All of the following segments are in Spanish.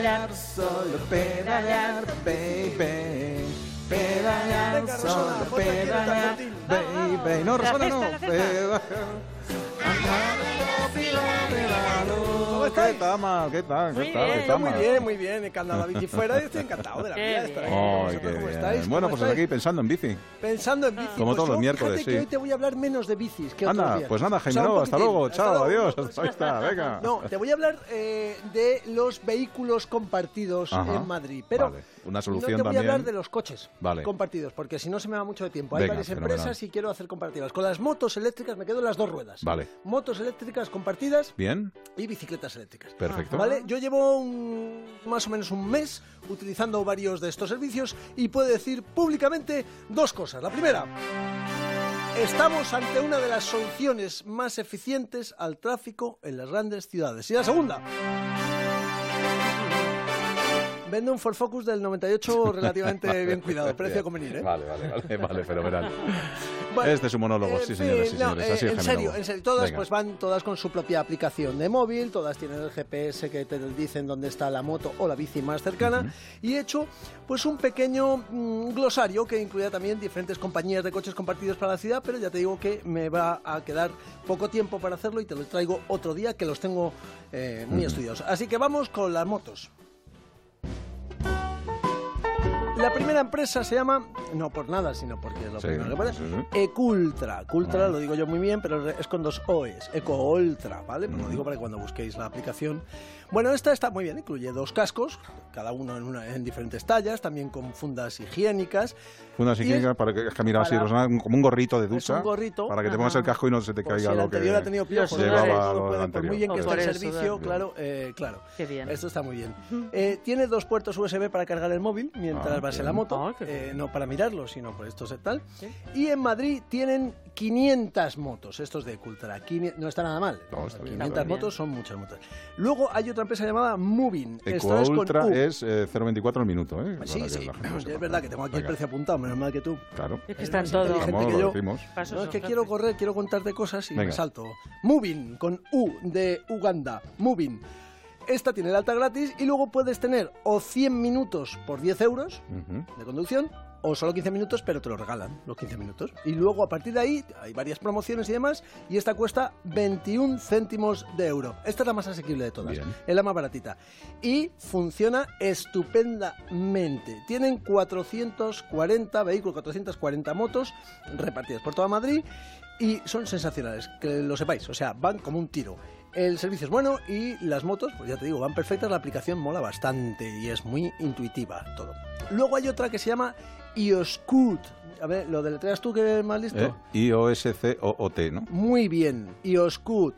pedalear, solo pedalear, baby. Pedalear, Venga, solo Rosana, pedalear, baby. No, Rosana no. ¿Cómo ¿Qué tal, ¿Qué tal? Muy ¿Qué tal? bien. ¿Qué Está tal? muy bien, muy bien. He cantado la bici fuera y estoy encantado de la vida. de estar aquí. bien. Ay, ¿Vosotros qué ¿Cómo bien. estáis? Bueno, ¿Cómo pues estáis? aquí pensando en bici. Pensando en bici. Como Pues todos los miércoles, sí. que hoy te voy a hablar menos de bicis que otros Anda, días. pues nada, O sea, Jaime, no, hasta luego, chao, luego. adiós. Ahí está, venga. No, te voy a hablar eh, de los vehículos compartidos Ajá. en Madrid. Pero Vale, una solución no te voy a también. hablar de los coches Vale. compartidos, porque si no se me va mucho de tiempo. Hay Venga, varias fenomenal. empresas y quiero hacer comparativas. Con las motos eléctricas me quedo en las dos ruedas. Vale. Motos eléctricas compartidas Bien, y bicicletas eléctricas. Perfecto. ¿Vale? Yo llevo un- más o menos un mes utilizando varios de estos servicios y puedo decir públicamente dos cosas. La primera, estamos ante una de las soluciones más eficientes al tráfico en las grandes ciudades. Y la segunda, vendo un Ford Focus del 98 relativamente bien cuidado, precio convenir, ¿eh? Vale, vale, vale, vale, fenomenal. Bueno, este es un monólogo, sí, señores, sí, no, señores. eh, Así es, en serio, en serio, todas Venga. pues van todas con su propia aplicación de móvil, todas tienen el GPS que te dicen dónde está la moto o la bici más cercana y he hecho pues un pequeño mm, glosario que incluía también diferentes compañías de coches compartidos para la ciudad, pero ya te digo que me va a quedar poco tiempo para hacerlo y te lo traigo otro día que los tengo eh, muy estudiados. Así que vamos con las motos. La primera empresa se llama, no por nada, sino porque es lo Sí, primero que pone, sí, sí. Ecultra. Cultra lo digo yo muy bien, pero es con dos O's. Ecoultra, ¿vale? Pues lo digo para que cuando busquéis la aplicación. Bueno, esta está muy bien, incluye dos cascos, cada uno en, una- en diferentes tallas, también con fundas higiénicas. Fundas Y higiénicas para que, es que mira así, como un gorrito de Es ducha. un gorrito. Para que te pongas el casco y no se te Por si caiga el lo anterior que ha tenido piojos, llevaba puede- por anterior. muy bien que por el servicio, da- claro, eh, claro. Qué bien. Esto está muy bien. Eh, tiene dos puertos USB para cargar el móvil mientras Ah, bien. la moto. Ah, qué eh, no para mirarlo, sino por estos tal. Y en Madrid tienen 500 motos, estos de Cultra. Quini- No está nada mal. No, está bien, 500 está bien. motos son muchas motos. Luego hay otra empresa llamada Moving. Esta es con U. es eh, 0,24 el minuto, ¿eh? Sí, que sí. gente Es verdad que tengo aquí el Venga, precio apuntado, menos mal que tú. Claro. Es que Es están todos. lo yo. decimos. Pasos No, es que quiero correr, quiero contarte cosas y me Venga. salto. Moving, con U de Uganda. Moving. Esta tiene el alta gratis y luego puedes tener o 100 minutos por 10 euros de conducción o solo 15 minutos, pero te lo regalan los 15 minutos. Y luego a partir de ahí hay varias promociones y demás y esta cuesta 21 céntimos de euro. Esta es la más asequible de todas. Bien. Es la más baratita. Y funciona estupendamente. Tienen 440 vehículos, 440 motos repartidas por toda Madrid y son sensacionales, que lo sepáis. O sea, van como un tiro. El servicio es bueno y las motos, pues ya te digo, van perfectas. La aplicación mola bastante y es muy intuitiva todo. Luego hay otra que se llama iOscoot. A ver, lo deletreas tú que eres más listo. ¿Eh? I-O-S-C-O-O-T, ¿no? Muy bien, iOscoot.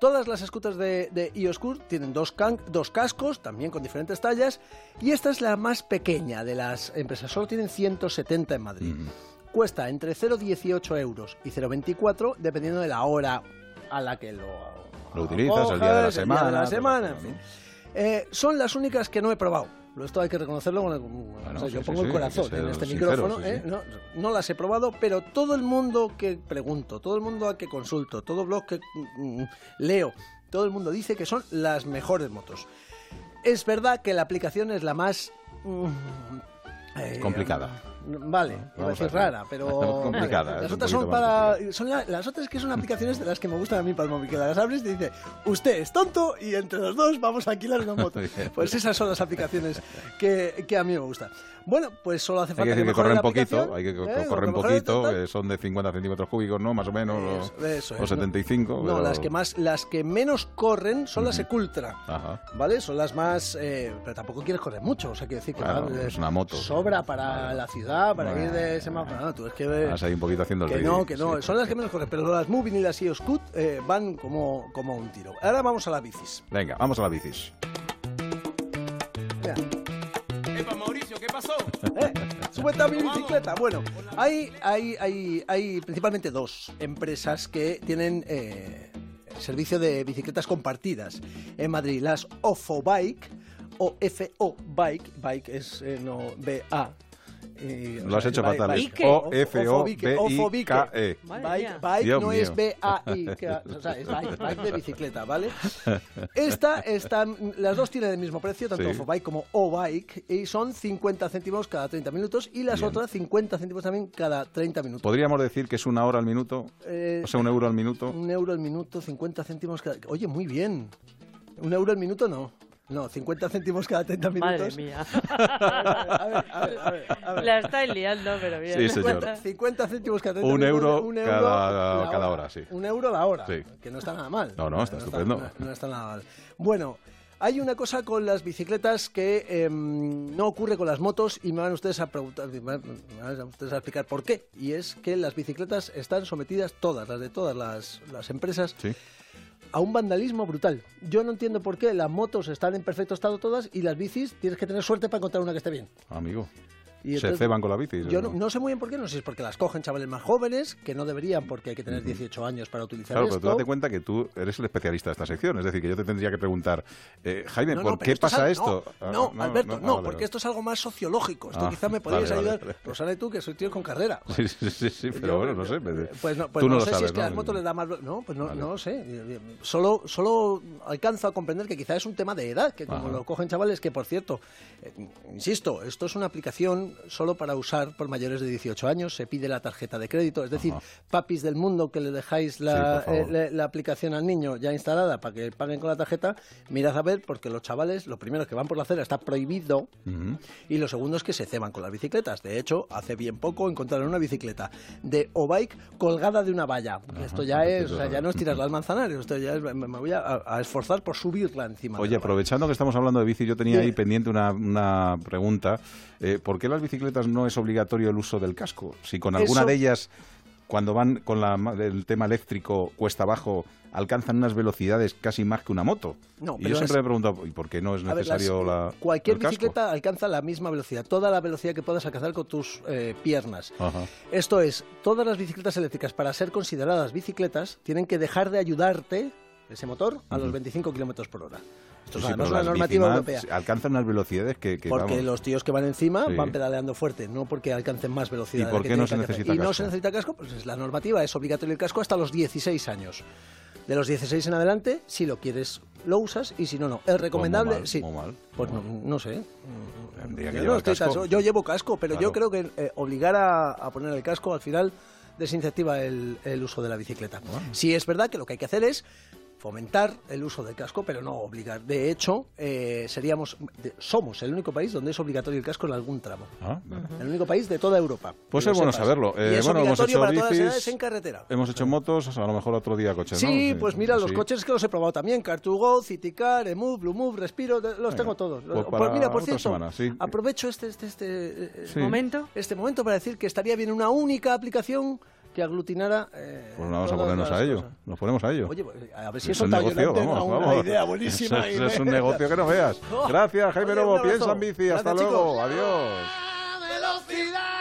Todas las scooters de, de iOscoot tienen dos, can- dos cascos, también con diferentes tallas, y esta es la más pequeña de las empresas, solo tienen 170 en Madrid. Mm. Cuesta entre 0,18 euros y 0,24, dependiendo de la hora a la que lo, Lo utilizas, el día de la semana, de la todo semana. Eh, son las únicas que no he probado. Esto hay que reconocerlo. con el- o sea, sí, yo pongo sí, el corazón en este sincero, micrófono. ¿eh? No, no las he probado, pero todo el mundo que pregunto, todo el mundo a que consulto, todo blog que mm, leo, todo el mundo dice que son las mejores motos. Es verdad que la aplicación es la más... mm, eh, Complicada. Vale, iba a decir a rara, pero Complicada, es Las un otras son para son la- las otras que son aplicaciones de las que me gustan a mí para el móvil, que las abres y te dice, usted es tonto y entre los dos vamos a alquilar una moto. Pues esas son las aplicaciones que, que a mí me gustan. Bueno, pues solo hace Hay falta que decir que mejore corren poquito, hay que ¿eh? que mejore, poquito, que son de 50 centímetros cúbicos, ¿no? Más o menos, Eso, eso o es, 75. No, pero- las que más, las que menos corren son las. Ecultra. Ajá. ¿Vale? Son las más. eh, pero tampoco quieres correr mucho. O sea, quiero decir que Claro, van, eh, es una moto. sobra para la ciudad, para ir de semáforo. No, tú es que. Vas ahí un poquito haciendo el que ridículo, no, que no. sí. Son las que menos corren. Pero las Moving y las iOscoot eh, van como, como un tiro. Ahora vamos a las bicis. Venga, vamos a la bicis. Mira, Epa, Mauricio, ¿qué pasó? ¿eh? Súbete a mi bicicleta. Bueno, hay, hay, hay, hay principalmente dos empresas que tienen. eh, servicio de bicicletas compartidas en Madrid, las OFO Bike o FO Bike, Bike es eh, no BA o Lo has hecho fatal. bike. es O-F-O-B-I-K-E. Bike, Dios no es. B-A-I, que- o sea, es bike, bike de bicicleta, ¿vale? Esta, están, las dos tienen el mismo precio, tanto Sí. Ofobike como O-Bike, y son 50 céntimos cada 30 minutos, y las Bien. otras 50 céntimos también cada 30 minutos. Podríamos decir que es una hora al minuto, Eh, o sea, un euro al minuto. un euro al minuto, 50 céntimos cada... Oye, muy bien. Un euro al minuto no. No, 50 céntimos cada 30 minutos. Madre mía. A ver, a ver, a ver, a ver. La estáis liando, pero bien. Sí, señor. 50, 50 céntimos cada 30 Un minutos, euro un cada- la cada hora, sí. Un euro la hora, Sí. que no está nada mal. No, no, está estupendo. no, no está nada mal. Bueno, hay una cosa con las bicicletas que em, no ocurre con las motos y me van ustedes a preguntar, me van me van ustedes a explicar por qué. Y es que las bicicletas están sometidas todas, las de todas las, las empresas, Sí. A un vandalismo brutal. Yo no entiendo por qué las motos están en perfecto estado todas y las bicis tienes que tener suerte para encontrar una que esté bien. Amigo. Y Se ceban con la bici. Yo no, no sé muy bien por qué, no sé si es porque las cogen chavales más jóvenes, que no deberían porque hay que tener 18 años para utilizar Claro, pero esto. tú date cuenta que tú eres el especialista de esta sección. Es decir, que yo te tendría que preguntar, eh, Jaime, No, ¿por pero qué esto es pasa esto? No, Ah, no, Alberto, ah, no, vale, porque vale. esto es algo más sociológico. Esto Ah, quizá me podrías vale, ayudar. Rosana y tú, que sois tíos con carrera. Sí, sí, sí, sí, pero Yo- bueno, no sé. Pues no, pues tú lo sé sabes, si es que a las motos les da más... No, pues no, lo sé. Solo, solo alcanzo a comprender que quizá es un tema de edad, que como lo cogen chavales, que por cierto, eh, insisto, esto es una aplicación solo para usar por mayores de 18 años, se pide la tarjeta de crédito, es decir, Ajá. papis del mundo que le dejáis la, eh, la- la aplicación al niño ya instalada para que paguen con la tarjeta, mirad a ver, porque los chavales, lo primero es que van por la acera está prohibido, y lo segundo es que se ceban con las bicicletas. De hecho, hace bien poco encontraron una bicicleta de O-Bike colgada de una valla. esto ya es, o sea, ya no es tirarla al manzanares, esto ya es, me, me voy a, a esforzar por subirla encima. Oye, aprovechando que estamos hablando de bici, yo tenía ahí pendiente una, una pregunta. Eh, ¿Por qué las bicicletas no es obligatorio el uso del casco? Si con alguna Eso- de ellas, cuando van con la, el tema eléctrico cuesta abajo, alcanzan unas velocidades casi más que una moto. No, y yo siempre me he preguntado, ¿y por qué no es A ver, las- necesario la, cualquier el casco? bicicleta alcanza la misma velocidad, toda la velocidad que puedas alcanzar con tus eh, piernas. Ajá. Esto es, todas las bicicletas eléctricas, para ser consideradas bicicletas, tienen que dejar de ayudarte ese motor a los Ujú. 25 kilómetros por hora. Esto es Sí, sí, además pero una normativa europea. alcanzan unas velocidades que, que, Porque vamos, los tíos que van encima Sí. van pedaleando fuerte, no porque alcancen más velocidad. ¿Y por qué no se necesita Y no casco? se necesita casco, pues es la normativa es obligatorio el casco hasta los 16 años. De los 16 en adelante, si lo quieres, lo usas y si no, no. Es recomendable, mal, sí. muy mal, Pues no, no sé. Que Yo, llevar no estoy casco. tan- yo llevo casco, pero yo creo que eh, obligar a, a poner el casco al final desincentiva el, el uso de la bicicleta. Sí es verdad que lo que hay que hacer es fomentar el uso del casco, pero no obligar. De hecho, eh, seríamos, de- somos el único país donde es obligatorio el casco en algún tramo. Ah, El único país de toda Europa. Pues es bueno sepas. saberlo. Y Eh, es bueno, hemos obligatorio hecho para todas las bicis, edades en carretera. Hemos hecho motos, a lo mejor otro día coches, ¿no? Sí, pues mira, los sí. coches que los he probado también. Car2Go, Citicar, Emove, Blue Move, Respiro, los Venga, tengo todos. pues Pues, mira, por cierto, semana, sí. aprovecho este, este, este, eh, Sí. ¿Momento? este momento para decir que estaría bien una única aplicación que aglutinara. eh, Pues vamos a ponernos a ello. cosas. Nos ponemos a ello. Oye, pues, a ver si es eso un negocio, vamos, una, vamos. una idea buenísima. Es, es un negocio que no veas. Gracias, Jaime Oye, Lobo. Piensa en bici. Hasta Gracias, luego. chicos. Adiós. velocidad.